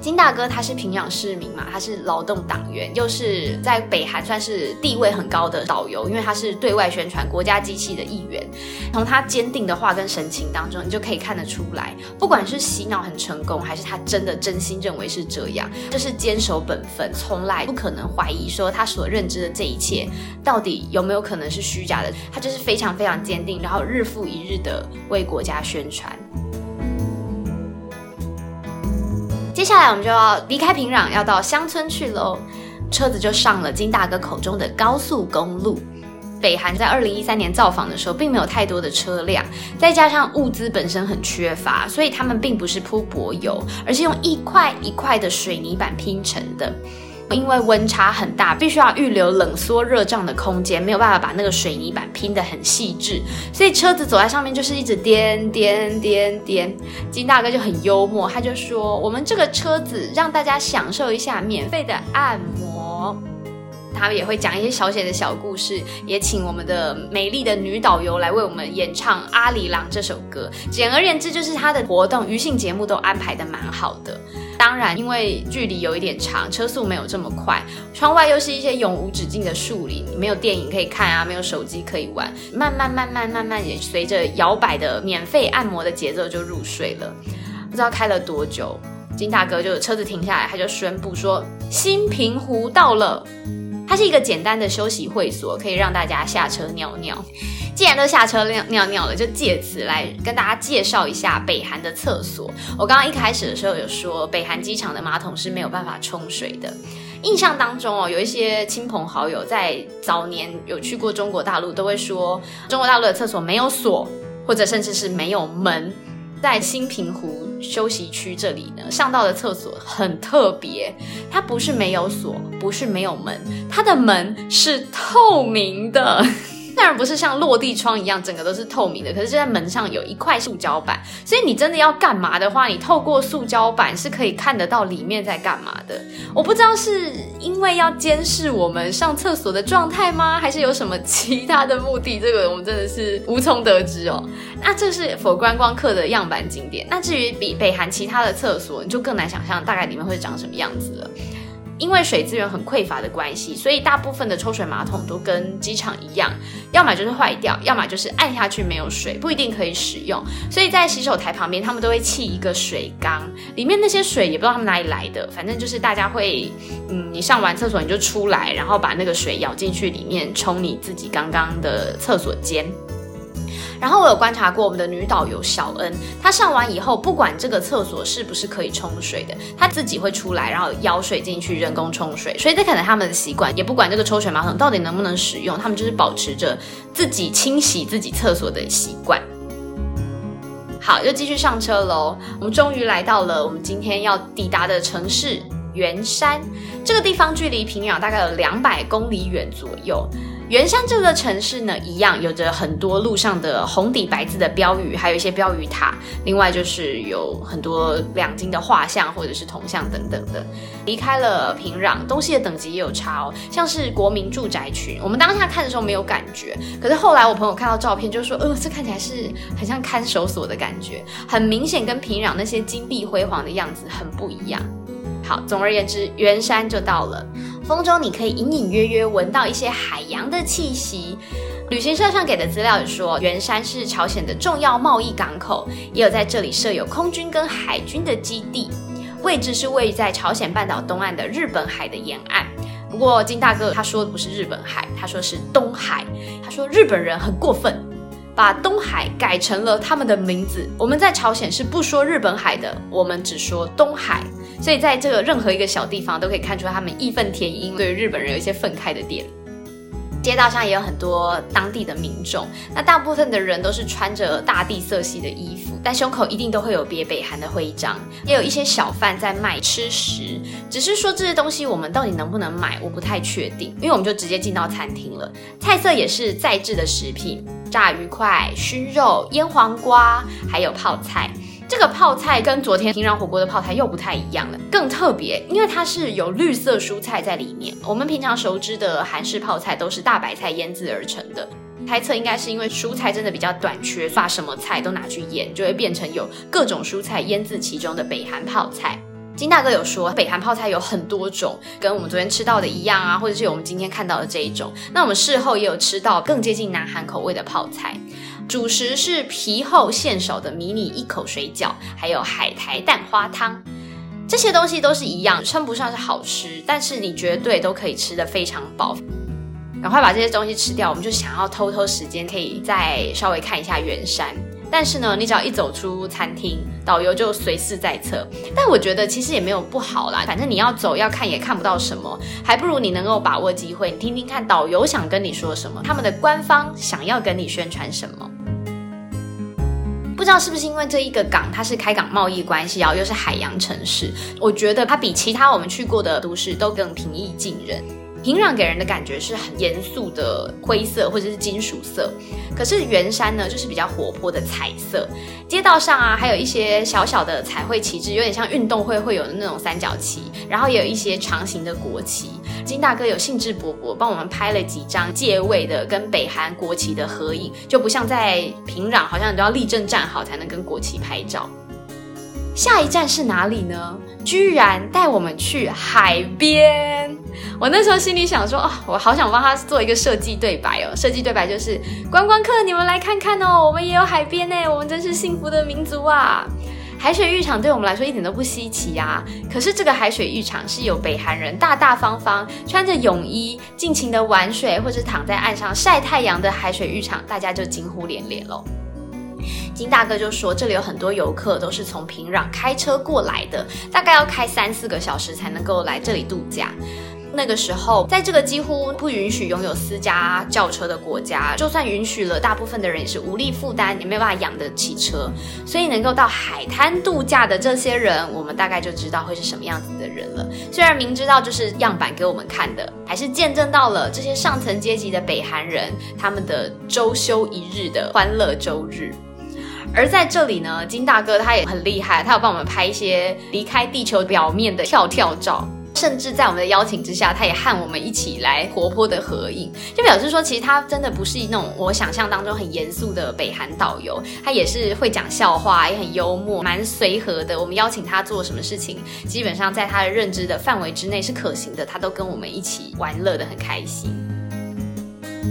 金大哥他是平壤市民嘛，他是劳动党员，又是在北韩算是地位很高的导游，因为他是对外宣传国家机器的一员。从他坚定的话跟神情当中，你就可以看得出来，不管是洗脑很成功，还是他真的真心认为是这样，就是坚守本分，从来不可能怀疑说他所认知的这一切到底有没有可能是虚假的。他就是非常非常坚定，然后日复一日的为国家宣传。接下来我们就要离开平壤，要到乡村去喽。车子就上了金大哥口中的高速公路。北韩在二零一三年造访的时候，并没有太多的车辆，再加上物资本身很缺乏，所以他们并不是铺柏油，而是用一块一块的水泥板拼成的。因为温差很大，必须要预留冷缩热胀的空间，没有办法把那个水泥板拼得很细致，所以车子走在上面就是一直颠颠颠颠。金大哥就很幽默，他就说：“我们这个车子让大家享受一下免费的按摩。”他也会讲一些小写的小故事，也请我们的美丽的女导游来为我们演唱《阿里郎》这首歌。简而言之，就是他的活动、娱性节目都安排的蛮好的。当然，因为距离有一点长，车速没有这么快，窗外又是一些永无止境的树林，没有电影可以看啊，没有手机可以玩，慢慢慢慢慢慢也随着摇摆的免费按摩的节奏就入睡了。不知道开了多久，金大哥就车子停下来，他就宣布说：“新平湖到了。”它是一个简单的休息会所，可以让大家下车尿尿。既然都下车尿尿尿了，就借此来跟大家介绍一下北韩的厕所。我刚刚一开始的时候有说，北韩机场的马桶是没有办法冲水的。印象当中哦，有一些亲朋好友在早年有去过中国大陆，都会说中国大陆的厕所没有锁，或者甚至是没有门。在新平湖休息区这里呢，上到的厕所很特别，它不是没有锁，不是没有门，它的门是透明的。当然不是像落地窗一样，整个都是透明的。可是就在门上有一块塑胶板，所以你真的要干嘛的话，你透过塑胶板是可以看得到里面在干嘛的。我不知道是因为要监视我们上厕所的状态吗，还是有什么其他的目的？这个我们真的是无从得知哦。那这是否观光客的样板景点。那至于比北韩其他的厕所，你就更难想象大概里面会长什么样子了。因为水资源很匮乏的关系，所以大部分的抽水马桶都跟机场一样，要么就是坏掉，要么就是按下去没有水，不一定可以使用。所以在洗手台旁边，他们都会砌一个水缸，里面那些水也不知道他们哪里来的，反正就是大家会，嗯，你上完厕所你就出来，然后把那个水舀进去里面冲你自己刚刚的厕所间。然后我有观察过我们的女导游小恩，她上完以后，不管这个厕所是不是可以冲水的，她自己会出来，然后舀水进去人工冲水。所以这可能他们的习惯，也不管这个抽水马桶到底能不能使用，他们就是保持着自己清洗自己厕所的习惯。好，又继续上车喽。我们终于来到了我们今天要抵达的城市圆山。这个地方距离平壤大概有两百公里远左右。圆山这个城市呢，一样有着很多路上的红底白字的标语，还有一些标语塔。另外就是有很多两金的画像或者是铜像等等的。离开了平壤，东西的等级也有差哦，像是国民住宅群，我们当下看的时候没有感觉，可是后来我朋友看到照片就说，呃，这看起来是很像看守所的感觉，很明显跟平壤那些金碧辉煌的样子很不一样。好，总而言之，圆山就到了。<laughs> 风中你可以隐隐约约闻到一些海洋的气息。旅行社上给的资料说，圆山是朝鲜的重要贸易港口，也有在这里设有空军跟海军的基地。位置是位于在朝鲜半岛东岸的日本海的沿岸。不过金大哥他说的不是日本海，他说是东海。他说日本人很过分，把东海改成了他们的名字。我们在朝鲜是不说日本海的，我们只说东海。所以在这个任何一个小地方都可以看出他们义愤填膺，对日本人有一些愤慨的点。街道上也有很多当地的民众，那大部分的人都是穿着大地色系的衣服，但胸口一定都会有别北韩的徽章。也有一些小贩在卖吃食，只是说这些东西我们到底能不能买，我不太确定，因为我们就直接进到餐厅了。菜色也是在制的食品，炸鱼块、熏肉、腌黄瓜，还有泡菜。这个泡菜跟昨天平壤火锅的泡菜又不太一样了，更特别，因为它是有绿色蔬菜在里面。我们平常熟知的韩式泡菜都是大白菜腌制而成的，猜测应该是因为蔬菜真的比较短缺，把什么菜都拿去腌，就会变成有各种蔬菜腌制其中的北韩泡菜。金大哥有说，北韩泡菜有很多种，跟我们昨天吃到的一样啊，或者是我们今天看到的这一种。那我们事后也有吃到更接近南韩口味的泡菜。主食是皮厚馅少的迷你一口水饺，还有海苔蛋花汤，这些东西都是一样，称不上是好吃，但是你绝对都可以吃得非常饱。赶快把这些东西吃掉，我们就想要偷偷时间，可以再稍微看一下远山。但是呢，你只要一走出餐厅，导游就随时在侧。但我觉得其实也没有不好啦，反正你要走要看也看不到什么，还不如你能够把握机会，你听听看导游想跟你说什么，他们的官方想要跟你宣传什么。不知道是不是因为这一个港它是开港贸易关系，然后又是海洋城市，我觉得它比其他我们去过的都市都更平易近人。平壤给人的感觉是很严肃的灰色或者是金属色，可是圆山呢就是比较活泼的彩色。街道上啊，还有一些小小的彩绘旗帜，有点像运动会会有的那种三角旗，然后也有一些长形的国旗。金大哥有兴致勃勃帮我们拍了几张借位的跟北韩国旗的合影，就不像在平壤，好像都要立正站好才能跟国旗拍照。下一站是哪里呢？居然带我们去海边。我那时候心里想说，哦，我好想帮他做一个设计对白哦。设计对白就是观光客，你们来看看哦，我们也有海边呢，我们真是幸福的民族啊！海水浴场对我们来说一点都不稀奇呀。可是这个海水浴场是有北韩人大大方方穿着泳衣尽情的玩水，或者躺在岸上晒太阳的海水浴场，大家就惊呼连连喽。金大哥就说，这里有很多游客都是从平壤开车过来的，大概要开三四个小时才能够来这里度假。那个时候，在这个几乎不允许拥有私家轿车的国家，就算允许了，大部分的人也是无力负担，也没有办法养得起车。所以能够到海滩度假的这些人，我们大概就知道会是什么样子的人了。虽然明知道就是样板给我们看的，还是见证到了这些上层阶级的北韩人他们的周休一日的欢乐周日。而在这里呢，金大哥他也很厉害，他有帮我们拍一些离开地球表面的跳跳照。甚至在我们的邀请之下，他也和我们一起来活泼的合影，就表示说，其实他真的不是那种我想象当中很严肃的北韩导游，他也是会讲笑话，也很幽默，蛮随和的。我们邀请他做什么事情，基本上在他的认知的范围之内是可行的，他都跟我们一起玩乐的很开心。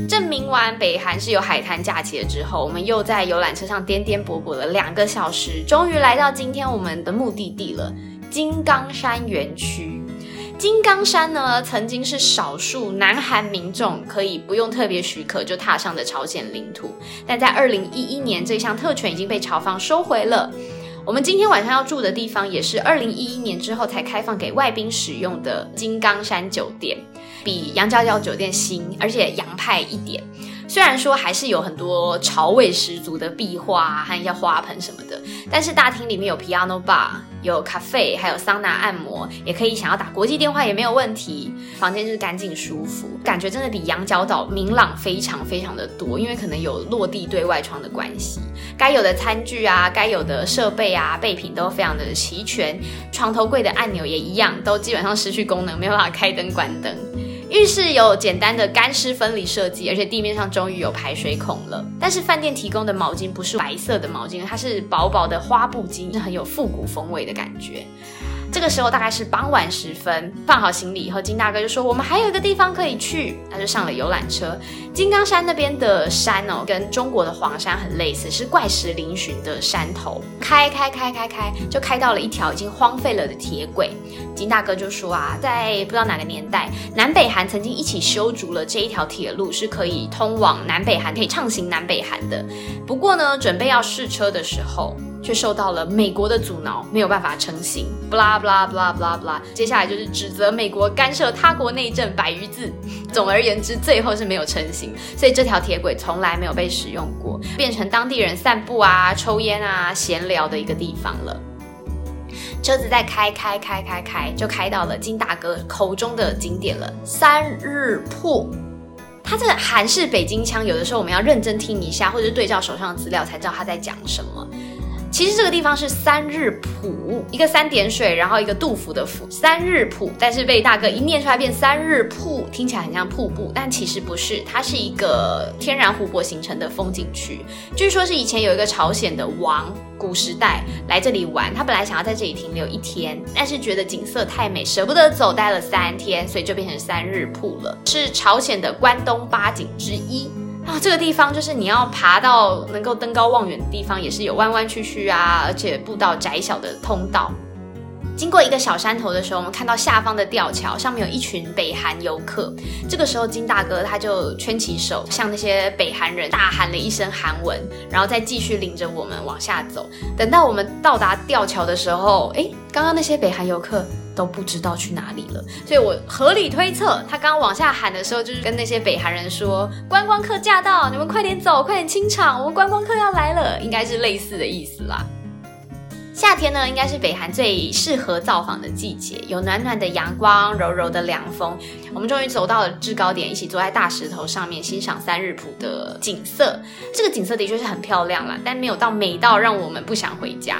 证明完北韩是有海滩假期了之后，我们又在游览车上颠颠簸簸了两个小时，终于来到今天我们的目的地了——金刚山园区。金刚山呢，曾经是少数南韩民众可以不用特别许可就踏上的朝鲜领土，但在二零一一年，这项特权已经被朝方收回了。我们今天晚上要住的地方，也是二零一一年之后才开放给外宾使用的金刚山酒店，比杨娇娇酒店新，而且洋派一点。虽然说还是有很多潮味十足的壁画和一些花盆什么的，但是大厅里面有 piano bar，有咖啡，还有桑拿按摩，也可以想要打国际电话也没有问题。房间就是干净舒服，感觉真的比羊角岛明朗非常非常的多，因为可能有落地对外窗的关系。该有的餐具啊，该有的设备啊，备品都非常的齐全。床头柜的按钮也一样，都基本上失去功能，没有办法开灯关灯。浴室有简单的干湿分离设计，而且地面上终于有排水孔了。但是饭店提供的毛巾不是白色的毛巾，它是薄薄的花布巾，是很有复古风味的感觉。这个时候大概是傍晚时分，放好行李以后，金大哥就说：“我们还有一个地方可以去。”他就上了游览车。金刚山那边的山哦，跟中国的黄山很类似，是怪石嶙峋的山头。开开开开开，就开到了一条已经荒废了的铁轨。金大哥就说啊，在不知道哪个年代，南北韩曾经一起修筑了这一条铁路，是可以通往南北韩，可以畅行南北韩的。不过呢，准备要试车的时候。却受到了美国的阻挠，没有办法成行。不啦不啦不啦不啦不啦，接下来就是指责美国干涉他国内政百余字。总而言之，最后是没有成型，所以这条铁轨从来没有被使用过，变成当地人散步啊、抽烟啊、闲聊的一个地方了。车子在开开开开开，就开到了金大哥口中的景点了——三日铺。他这韩式北京腔，有的时候我们要认真听一下，或者对照手上的资料，才知道他在讲什么。其实这个地方是三日浦，一个三点水，然后一个杜甫的甫，三日浦。但是被大哥一念出来变三日瀑，听起来很像瀑布，但其实不是，它是一个天然湖泊形成的风景区。据说是以前有一个朝鲜的王，古时代来这里玩，他本来想要在这里停留一天，但是觉得景色太美，舍不得走，待了三天，所以就变成三日瀑了，是朝鲜的关东八景之一。啊，这个地方就是你要爬到能够登高望远的地方，也是有弯弯曲曲啊，而且步道窄小的通道。经过一个小山头的时候，我们看到下方的吊桥上面有一群北韩游客。这个时候，金大哥他就圈起手，向那些北韩人大喊了一声韩文，然后再继续领着我们往下走。等到我们到达吊桥的时候，哎，刚刚那些北韩游客。都不知道去哪里了，所以我合理推测，他刚往下喊的时候，就是跟那些北韩人说：“观光客驾到，你们快点走，快点清场，我们观光客要来了。”应该是类似的意思啦。夏天呢，应该是北韩最适合造访的季节，有暖暖的阳光，柔柔的凉风。我们终于走到了制高点，一起坐在大石头上面欣赏三日浦的景色。这个景色的确是很漂亮啦，但没有到美到让我们不想回家。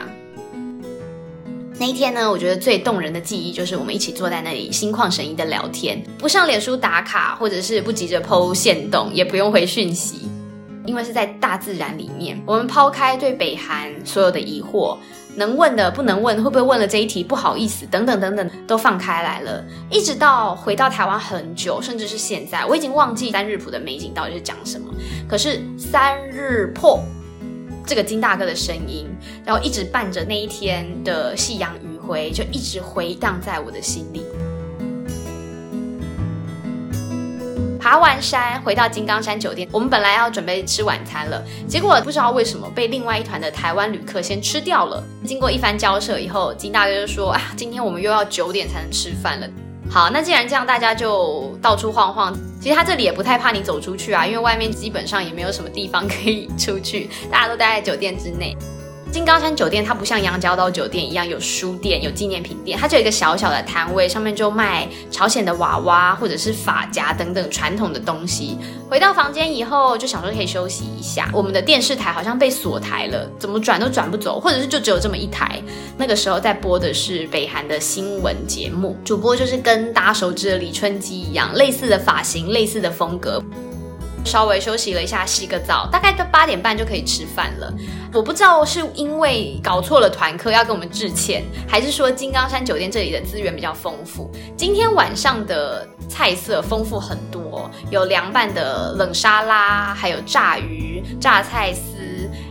那一天呢，我觉得最动人的记忆就是我们一起坐在那里心旷神怡的聊天，不上脸书打卡，或者是不急着剖线动，也不用回讯息，因为是在大自然里面。我们抛开对北韩所有的疑惑，能问的不能问，会不会问了这一题不好意思，等等等等，都放开来了。一直到回到台湾很久，甚至是现在，我已经忘记三日浦的美景到底是讲什么。可是三日破这个金大哥的声音，然后一直伴着那一天的夕阳余晖，就一直回荡在我的心里。爬完山，回到金刚山酒店，我们本来要准备吃晚餐了，结果不知道为什么被另外一团的台湾旅客先吃掉了。经过一番交涉以后，金大哥就说：“啊，今天我们又要九点才能吃饭了。”好，那既然这样，大家就到处晃晃。其实他这里也不太怕你走出去啊，因为外面基本上也没有什么地方可以出去，大家都待在酒店之内。金刚山酒店它不像羊角岛酒店一样有书店、有纪念品店，它就有一个小小的摊位，上面就卖朝鲜的娃娃或者是发夹等等传统的东西。回到房间以后，就想说可以休息一下。我们的电视台好像被锁台了，怎么转都转不走，或者是就只有这么一台。那个时候在播的是北韩的新闻节目，主播就是跟大家熟知的李春基一样，类似的发型、类似的风格。稍微休息了一下，洗个澡，大概到八点半就可以吃饭了。我不知道是因为搞错了团客要跟我们致歉，还是说金刚山酒店这里的资源比较丰富。今天晚上的菜色丰富很多，有凉拌的冷沙拉，还有炸鱼、榨菜丝。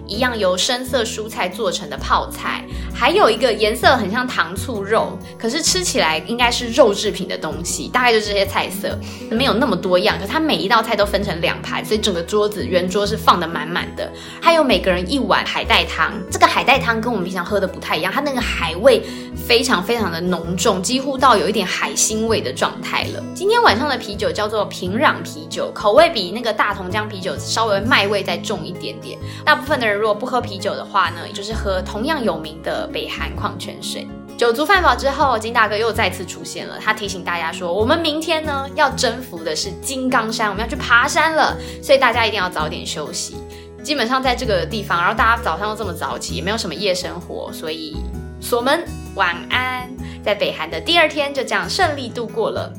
一样由深色蔬菜做成的泡菜，还有一个颜色很像糖醋肉，可是吃起来应该是肉制品的东西，大概就这些菜色，没有那么多样。可它每一道菜都分成两盘，所以整个桌子圆桌是放的满满的。还有每个人一碗海带汤，这个海带汤跟我们平常喝的不太一样，它那个海味非常非常的浓重，几乎到有一点海腥味的状态了。今天晚上的啤酒叫做平壤啤酒，口味比那个大同江啤酒稍微麦味再重一点点。大部分的人。如果不喝啤酒的话呢，就是喝同样有名的北韩矿泉水。酒足饭饱之后，金大哥又再次出现了。他提醒大家说，我们明天呢要征服的是金刚山，我们要去爬山了，所以大家一定要早点休息。基本上在这个地方，然后大家早上又这么早起，也没有什么夜生活，所以锁门晚安。在北韩的第二天就这样顺利度过了。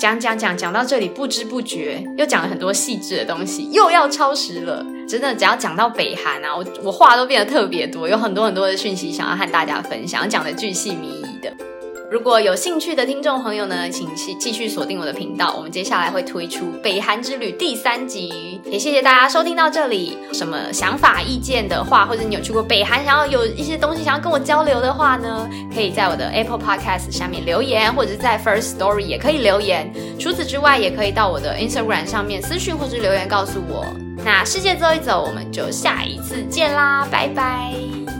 讲讲讲讲到这里，不知不觉又讲了很多细致的东西，又要超时了。真的，只要讲到北韩啊，我我话都变得特别多，有很多很多的讯息想要和大家分享，讲的巨细靡遗的。如果有兴趣的听众朋友呢，请继继续锁定我的频道，我们接下来会推出《北韩之旅》第三集。也谢谢大家收听到这里。什么想法、意见的话，或者你有去过北韩，想要有一些东西想要跟我交流的话呢，可以在我的 Apple Podcast 下面留言，或者是在 First Story 也可以留言。除此之外，也可以到我的 Instagram 上面私讯或者留言告诉我。那世界走一走，我们就下一次见啦，拜拜。